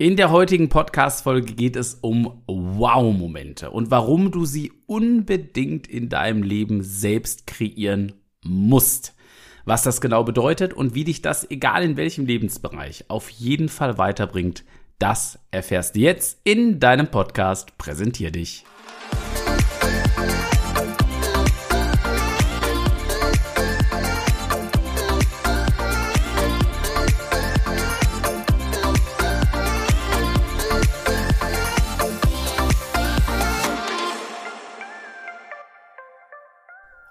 In der heutigen Podcast-Folge geht es um Wow-Momente und warum du sie unbedingt in deinem Leben selbst kreieren musst. Was das genau bedeutet und wie dich das, egal in welchem Lebensbereich, auf jeden Fall weiterbringt, das erfährst du jetzt in deinem Podcast Präsentier dich.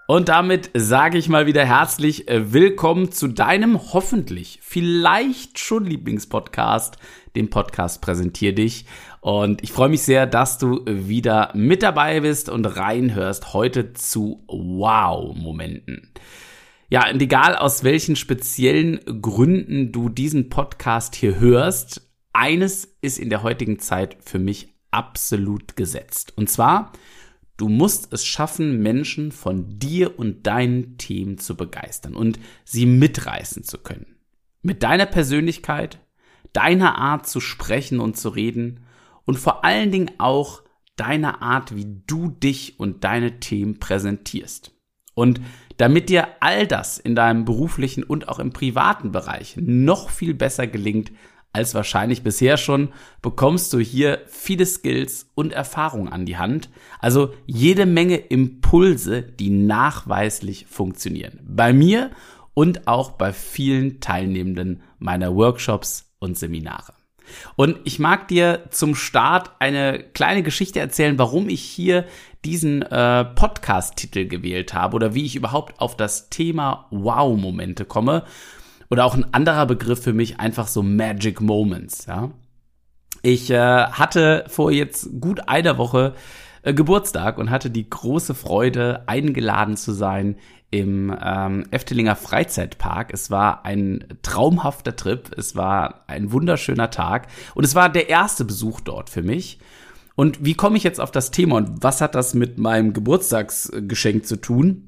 Und damit sage ich mal wieder herzlich äh, willkommen zu deinem hoffentlich, vielleicht schon Lieblingspodcast, dem Podcast Präsentier dich. Und ich freue mich sehr, dass du wieder mit dabei bist und reinhörst heute zu Wow-Momenten. Ja, und egal aus welchen speziellen Gründen du diesen Podcast hier hörst, eines ist in der heutigen Zeit für mich absolut gesetzt. Und zwar, Du musst es schaffen, Menschen von dir und deinen Themen zu begeistern und sie mitreißen zu können. Mit deiner Persönlichkeit, deiner Art zu sprechen und zu reden und vor allen Dingen auch deiner Art, wie du dich und deine Themen präsentierst. Und damit dir all das in deinem beruflichen und auch im privaten Bereich noch viel besser gelingt als wahrscheinlich bisher schon, bekommst du hier viele Skills und Erfahrungen an die Hand. Also jede Menge Impulse, die nachweislich funktionieren. Bei mir und auch bei vielen Teilnehmenden meiner Workshops und Seminare. Und ich mag dir zum Start eine kleine Geschichte erzählen, warum ich hier diesen äh, Podcast-Titel gewählt habe oder wie ich überhaupt auf das Thema Wow-Momente komme. Oder auch ein anderer Begriff für mich einfach so Magic Moments, ja. Ich äh, hatte vor jetzt gut einer Woche äh, Geburtstag und hatte die große Freude, eingeladen zu sein im ähm, Eftelinger Freizeitpark. Es war ein traumhafter Trip, es war ein wunderschöner Tag und es war der erste Besuch dort für mich. Und wie komme ich jetzt auf das Thema und was hat das mit meinem Geburtstagsgeschenk zu tun?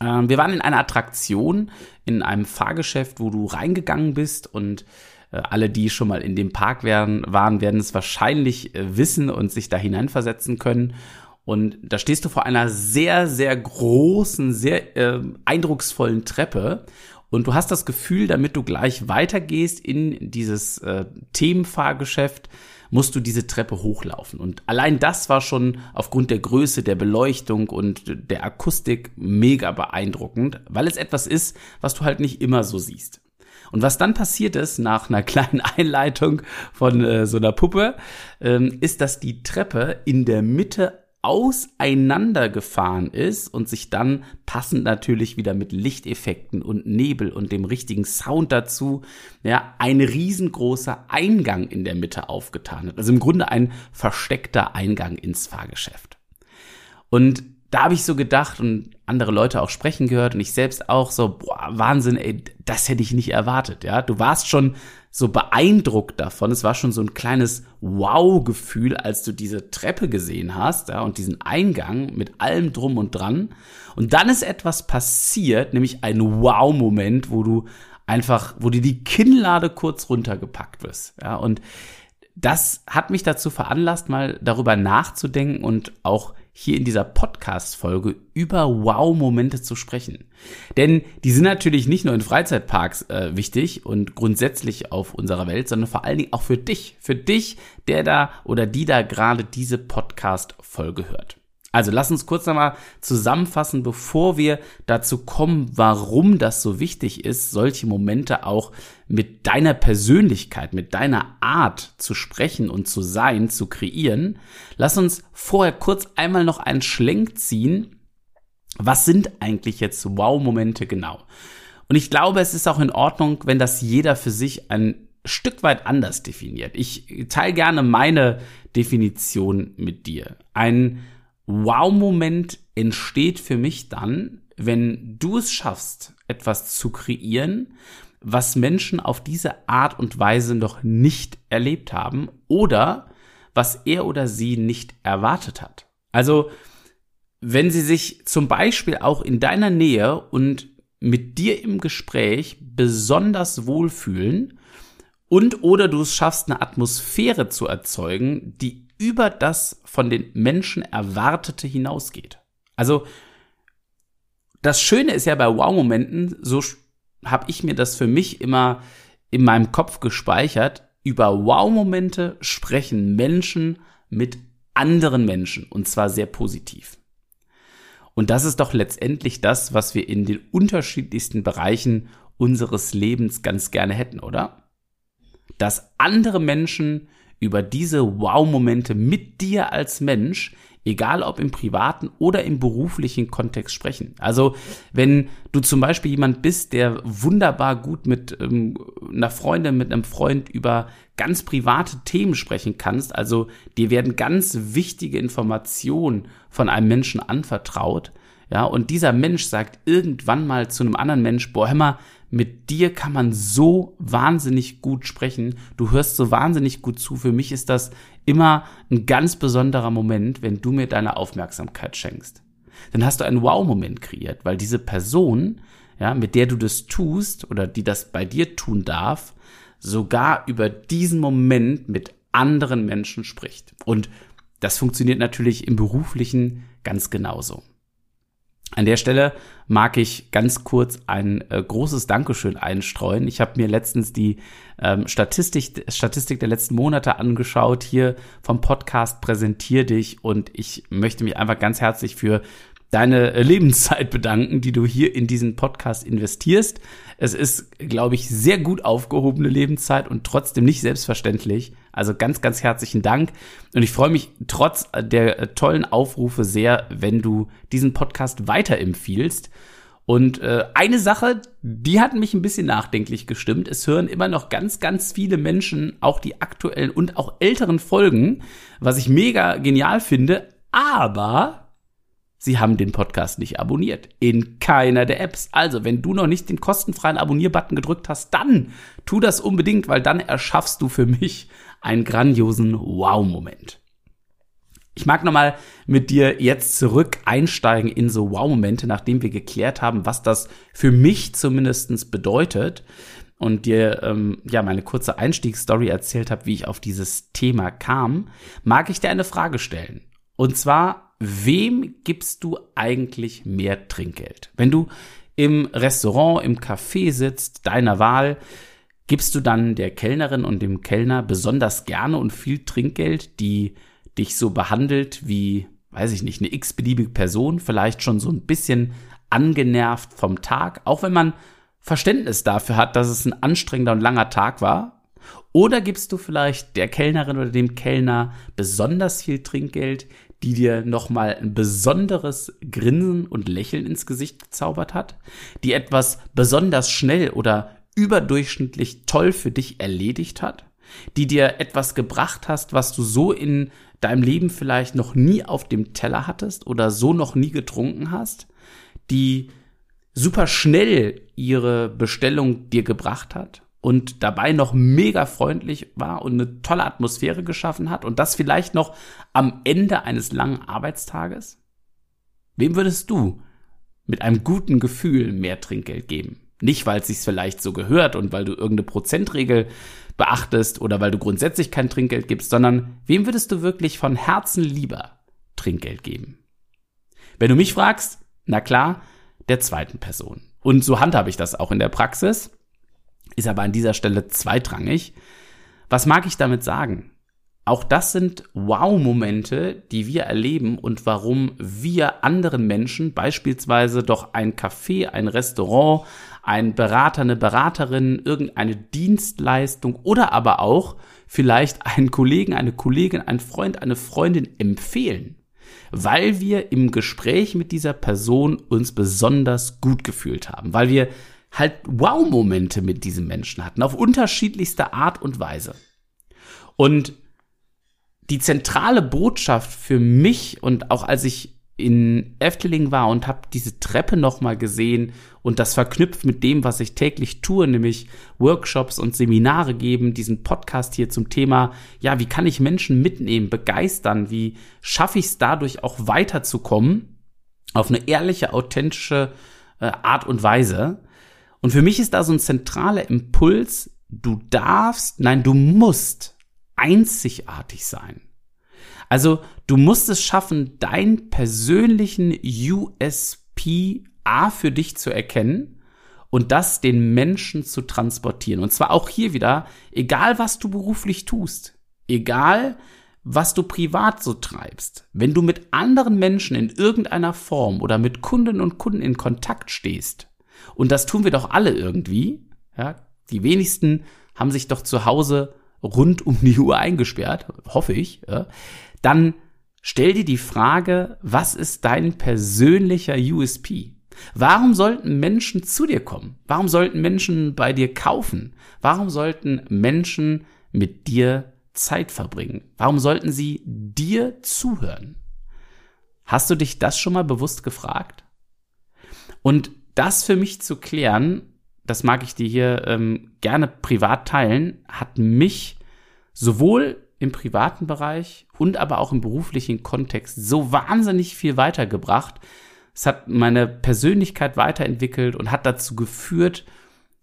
Ähm, wir waren in einer Attraktion, in einem Fahrgeschäft, wo du reingegangen bist und äh, alle, die schon mal in dem Park werden, waren, werden es wahrscheinlich äh, wissen und sich da hineinversetzen können. Und da stehst du vor einer sehr, sehr großen, sehr äh, eindrucksvollen Treppe. Und du hast das Gefühl, damit du gleich weitergehst in dieses äh, Themenfahrgeschäft, musst du diese Treppe hochlaufen. Und allein das war schon aufgrund der Größe, der Beleuchtung und der Akustik mega beeindruckend, weil es etwas ist, was du halt nicht immer so siehst. Und was dann passiert ist, nach einer kleinen Einleitung von äh, so einer Puppe, ähm, ist, dass die Treppe in der Mitte auseinandergefahren ist und sich dann passend natürlich wieder mit Lichteffekten und Nebel und dem richtigen Sound dazu, ja, ein riesengroßer Eingang in der Mitte aufgetan hat. Also im Grunde ein versteckter Eingang ins Fahrgeschäft. Und da habe ich so gedacht und andere Leute auch sprechen gehört und ich selbst auch so, boah, Wahnsinn, ey, das hätte ich nicht erwartet, ja. Du warst schon so beeindruckt davon. Es war schon so ein kleines Wow-Gefühl, als du diese Treppe gesehen hast, ja, und diesen Eingang mit allem drum und dran. Und dann ist etwas passiert, nämlich ein Wow-Moment, wo du einfach, wo dir die Kinnlade kurz runtergepackt wirst, ja, und das hat mich dazu veranlasst, mal darüber nachzudenken und auch hier in dieser Podcast-Folge über Wow-Momente zu sprechen. Denn die sind natürlich nicht nur in Freizeitparks äh, wichtig und grundsätzlich auf unserer Welt, sondern vor allen Dingen auch für dich. Für dich, der da oder die da gerade diese Podcast-Folge hört. Also lass uns kurz nochmal zusammenfassen, bevor wir dazu kommen, warum das so wichtig ist, solche Momente auch mit deiner Persönlichkeit, mit deiner Art zu sprechen und zu sein, zu kreieren. Lass uns vorher kurz einmal noch einen Schlenk ziehen. Was sind eigentlich jetzt Wow-Momente genau? Und ich glaube, es ist auch in Ordnung, wenn das jeder für sich ein Stück weit anders definiert. Ich teile gerne meine Definition mit dir. Ein Wow-Moment entsteht für mich dann, wenn du es schaffst, etwas zu kreieren, was Menschen auf diese Art und Weise noch nicht erlebt haben oder was er oder sie nicht erwartet hat. Also, wenn sie sich zum Beispiel auch in deiner Nähe und mit dir im Gespräch besonders wohlfühlen Und oder du es schaffst, eine Atmosphäre zu erzeugen, die über das von den Menschen erwartete hinausgeht. Also das Schöne ist ja bei Wow-Momenten, so habe ich mir das für mich immer in meinem Kopf gespeichert. Über Wow-Momente sprechen Menschen mit anderen Menschen und zwar sehr positiv. Und das ist doch letztendlich das, was wir in den unterschiedlichsten Bereichen unseres Lebens ganz gerne hätten, oder? Dass andere Menschen über diese Wow-Momente mit dir als Mensch egal ob im privaten oder im beruflichen Kontext sprechen. Also wenn du zum Beispiel jemand bist, der wunderbar gut mit ähm, einer Freundin, mit einem Freund über ganz private Themen sprechen kannst, also dir werden ganz wichtige Informationen von einem Menschen anvertraut, ja, und dieser Mensch sagt irgendwann mal zu einem anderen Mensch, boah, hör mal, mit dir kann man so wahnsinnig gut sprechen. Du hörst so wahnsinnig gut zu. Für mich ist das immer ein ganz besonderer Moment, wenn du mir deine Aufmerksamkeit schenkst. Dann hast du einen Wow-Moment kreiert, weil diese Person, ja, mit der du das tust oder die das bei dir tun darf, sogar über diesen Moment mit anderen Menschen spricht. Und das funktioniert natürlich im beruflichen ganz genauso. An der Stelle mag ich ganz kurz ein äh, großes Dankeschön einstreuen. Ich habe mir letztens die ähm, Statistik, Statistik der letzten Monate angeschaut, hier vom Podcast Präsentier dich und ich möchte mich einfach ganz herzlich für deine äh, Lebenszeit bedanken, die du hier in diesen Podcast investierst. Es ist, glaube ich, sehr gut aufgehobene Lebenszeit und trotzdem nicht selbstverständlich. Also ganz, ganz herzlichen Dank. Und ich freue mich trotz der tollen Aufrufe sehr, wenn du diesen Podcast weiterempfiehlst. Und äh, eine Sache, die hat mich ein bisschen nachdenklich gestimmt. Es hören immer noch ganz, ganz viele Menschen auch die aktuellen und auch älteren Folgen, was ich mega genial finde. Aber Sie haben den Podcast nicht abonniert. In keiner der Apps. Also, wenn du noch nicht den kostenfreien Abonnier-Button gedrückt hast, dann tu das unbedingt, weil dann erschaffst du für mich einen grandiosen Wow-Moment. Ich mag nochmal mit dir jetzt zurück einsteigen in so Wow-Momente, nachdem wir geklärt haben, was das für mich zumindestens bedeutet und dir ähm, ja meine kurze Einstiegsstory erzählt habe, wie ich auf dieses Thema kam, mag ich dir eine Frage stellen. Und zwar, wem gibst du eigentlich mehr Trinkgeld? Wenn du im Restaurant, im Café sitzt, deiner Wahl, Gibst du dann der Kellnerin und dem Kellner besonders gerne und viel Trinkgeld, die dich so behandelt wie, weiß ich nicht, eine x-beliebige Person, vielleicht schon so ein bisschen angenervt vom Tag, auch wenn man Verständnis dafür hat, dass es ein anstrengender und langer Tag war? Oder gibst du vielleicht der Kellnerin oder dem Kellner besonders viel Trinkgeld, die dir nochmal ein besonderes Grinsen und Lächeln ins Gesicht gezaubert hat, die etwas besonders schnell oder überdurchschnittlich toll für dich erledigt hat, die dir etwas gebracht hast, was du so in deinem Leben vielleicht noch nie auf dem Teller hattest oder so noch nie getrunken hast, die super schnell ihre Bestellung dir gebracht hat und dabei noch mega freundlich war und eine tolle Atmosphäre geschaffen hat und das vielleicht noch am Ende eines langen Arbeitstages? Wem würdest du mit einem guten Gefühl mehr Trinkgeld geben? Nicht, weil es sich vielleicht so gehört und weil du irgendeine Prozentregel beachtest oder weil du grundsätzlich kein Trinkgeld gibst, sondern wem würdest du wirklich von Herzen lieber Trinkgeld geben? Wenn du mich fragst, na klar, der zweiten Person. Und so handhabe ich das auch in der Praxis, ist aber an dieser Stelle zweitrangig. Was mag ich damit sagen? Auch das sind Wow-Momente, die wir erleben und warum wir anderen Menschen, beispielsweise doch ein Café, ein Restaurant, ein Berater, eine Beraterin, irgendeine Dienstleistung oder aber auch vielleicht einen Kollegen, eine Kollegin, einen Freund, eine Freundin empfehlen, weil wir im Gespräch mit dieser Person uns besonders gut gefühlt haben, weil wir halt Wow-Momente mit diesem Menschen hatten, auf unterschiedlichste Art und Weise. Und die zentrale Botschaft für mich und auch als ich in Efteling war und habe diese Treppe nochmal gesehen und das verknüpft mit dem, was ich täglich tue, nämlich Workshops und Seminare geben, diesen Podcast hier zum Thema, ja, wie kann ich Menschen mitnehmen, begeistern, wie schaffe ich es dadurch auch weiterzukommen auf eine ehrliche, authentische äh, Art und Weise. Und für mich ist da so ein zentraler Impuls, du darfst, nein, du musst einzigartig sein. Also du musst es schaffen, deinen persönlichen USP A für dich zu erkennen und das den Menschen zu transportieren. Und zwar auch hier wieder, egal was du beruflich tust, egal was du privat so treibst, wenn du mit anderen Menschen in irgendeiner Form oder mit Kunden und Kunden in Kontakt stehst, und das tun wir doch alle irgendwie, ja, die wenigsten haben sich doch zu Hause rund um die Uhr eingesperrt, hoffe ich, ja, dann stell dir die Frage, was ist dein persönlicher USP? Warum sollten Menschen zu dir kommen? Warum sollten Menschen bei dir kaufen? Warum sollten Menschen mit dir Zeit verbringen? Warum sollten sie dir zuhören? Hast du dich das schon mal bewusst gefragt? Und das für mich zu klären, das mag ich dir hier ähm, gerne privat teilen, hat mich sowohl im privaten Bereich und aber auch im beruflichen Kontext so wahnsinnig viel weitergebracht. Es hat meine Persönlichkeit weiterentwickelt und hat dazu geführt,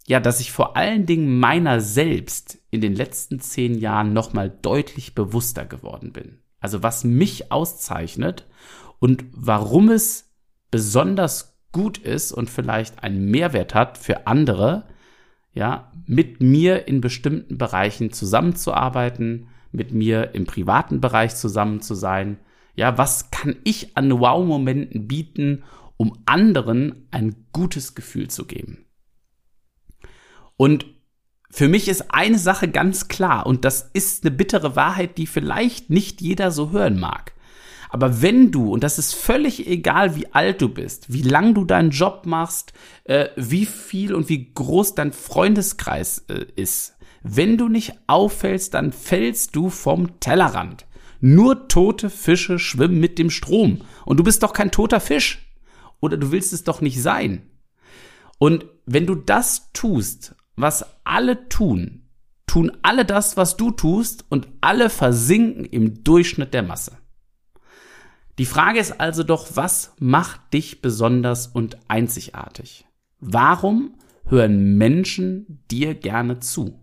ja, dass ich vor allen Dingen meiner selbst in den letzten zehn Jahren nochmal deutlich bewusster geworden bin. Also was mich auszeichnet und warum es besonders gut ist und vielleicht einen Mehrwert hat für andere, ja, mit mir in bestimmten Bereichen zusammenzuarbeiten, mit mir im privaten Bereich zusammen zu sein. Ja, was kann ich an Wow-Momenten bieten, um anderen ein gutes Gefühl zu geben? Und für mich ist eine Sache ganz klar und das ist eine bittere Wahrheit, die vielleicht nicht jeder so hören mag. Aber wenn du, und das ist völlig egal, wie alt du bist, wie lang du deinen Job machst, äh, wie viel und wie groß dein Freundeskreis äh, ist, wenn du nicht auffällst, dann fällst du vom Tellerrand. Nur tote Fische schwimmen mit dem Strom. Und du bist doch kein toter Fisch. Oder du willst es doch nicht sein. Und wenn du das tust, was alle tun, tun alle das, was du tust, und alle versinken im Durchschnitt der Masse. Die Frage ist also doch, was macht dich besonders und einzigartig? Warum hören Menschen dir gerne zu?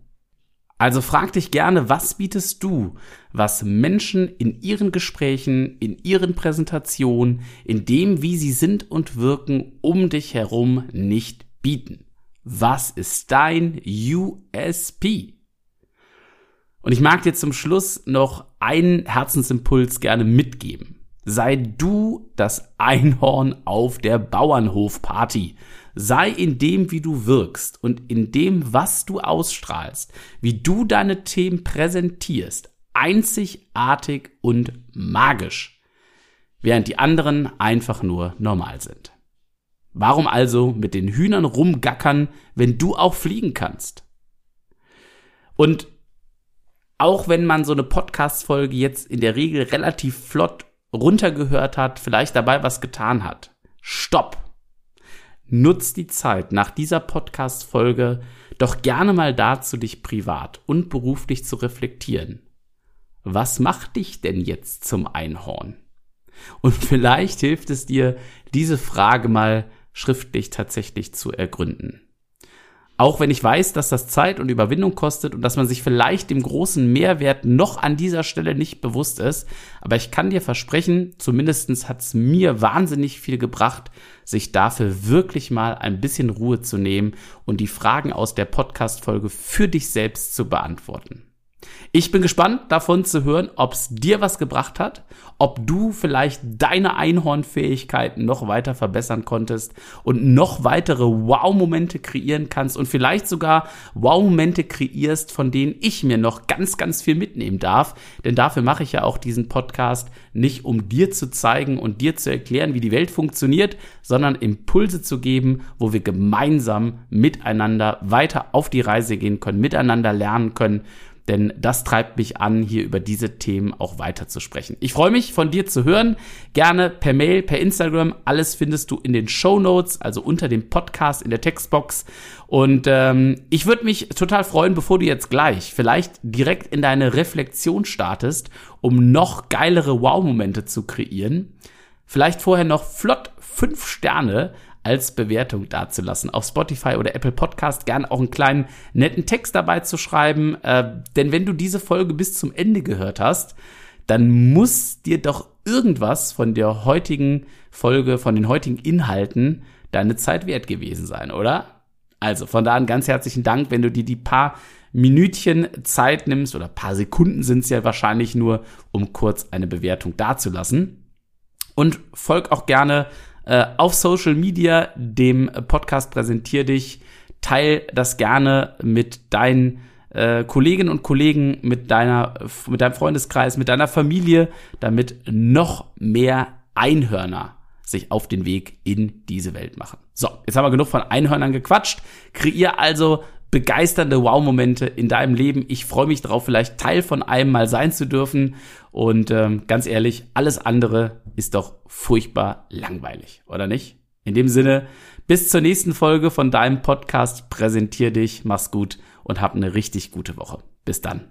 Also frag dich gerne, was bietest du, was Menschen in ihren Gesprächen, in ihren Präsentationen, in dem, wie sie sind und wirken, um dich herum nicht bieten? Was ist dein USP? Und ich mag dir zum Schluss noch einen Herzensimpuls gerne mitgeben. Sei du das Einhorn auf der Bauernhofparty. Sei in dem, wie du wirkst und in dem, was du ausstrahlst, wie du deine Themen präsentierst, einzigartig und magisch, während die anderen einfach nur normal sind. Warum also mit den Hühnern rumgackern, wenn du auch fliegen kannst? Und auch wenn man so eine Podcast-Folge jetzt in der Regel relativ flott runtergehört hat, vielleicht dabei was getan hat. Stopp! Nutz die Zeit nach dieser Podcast-Folge doch gerne mal dazu, dich privat und beruflich zu reflektieren. Was macht dich denn jetzt zum Einhorn? Und vielleicht hilft es dir, diese Frage mal schriftlich tatsächlich zu ergründen. Auch wenn ich weiß, dass das Zeit und Überwindung kostet und dass man sich vielleicht dem großen Mehrwert noch an dieser Stelle nicht bewusst ist. Aber ich kann dir versprechen, zumindestens hat es mir wahnsinnig viel gebracht, sich dafür wirklich mal ein bisschen Ruhe zu nehmen und die Fragen aus der Podcast-Folge für dich selbst zu beantworten. Ich bin gespannt davon zu hören, ob es dir was gebracht hat, ob du vielleicht deine Einhornfähigkeiten noch weiter verbessern konntest und noch weitere Wow-Momente kreieren kannst und vielleicht sogar Wow-Momente kreierst, von denen ich mir noch ganz, ganz viel mitnehmen darf. Denn dafür mache ich ja auch diesen Podcast nicht, um dir zu zeigen und dir zu erklären, wie die Welt funktioniert, sondern Impulse zu geben, wo wir gemeinsam miteinander weiter auf die Reise gehen können, miteinander lernen können denn das treibt mich an, hier über diese Themen auch weiter zu sprechen. Ich freue mich, von dir zu hören. Gerne per Mail, per Instagram. Alles findest du in den Show Notes, also unter dem Podcast in der Textbox. Und ähm, ich würde mich total freuen, bevor du jetzt gleich vielleicht direkt in deine Reflexion startest, um noch geilere Wow-Momente zu kreieren. vielleicht vorher noch flott fünf Sterne als Bewertung dazulassen. Auf Spotify oder Apple Podcast gern auch einen kleinen netten Text dabei zu schreiben. Äh, denn wenn du diese Folge bis zum Ende gehört hast, dann muss dir doch irgendwas von der heutigen Folge, von den heutigen Inhalten deine Zeit wert gewesen sein, oder? Also von da an ganz herzlichen Dank, wenn du dir die paar Minütchen Zeit nimmst oder paar Sekunden sind es ja wahrscheinlich nur, um kurz eine Bewertung dazulassen. Und folg auch gerne äh, auf Social Media dem Podcast Präsentier dich. Teil das gerne mit deinen äh, Kolleginnen und Kollegen, mit deiner, mit deinem Freundeskreis, mit deiner Familie, damit noch mehr Einhörner sich auf den Weg in diese Welt machen. So, jetzt haben wir genug von Einhörnern gequatscht. Kreier also begeisternde Wow-Momente in deinem Leben. Ich freue mich darauf, vielleicht Teil von einem mal sein zu dürfen. Und ähm, ganz ehrlich, alles andere ist doch furchtbar langweilig, oder nicht? In dem Sinne, bis zur nächsten Folge von deinem Podcast. Präsentier dich, mach's gut und hab eine richtig gute Woche. Bis dann.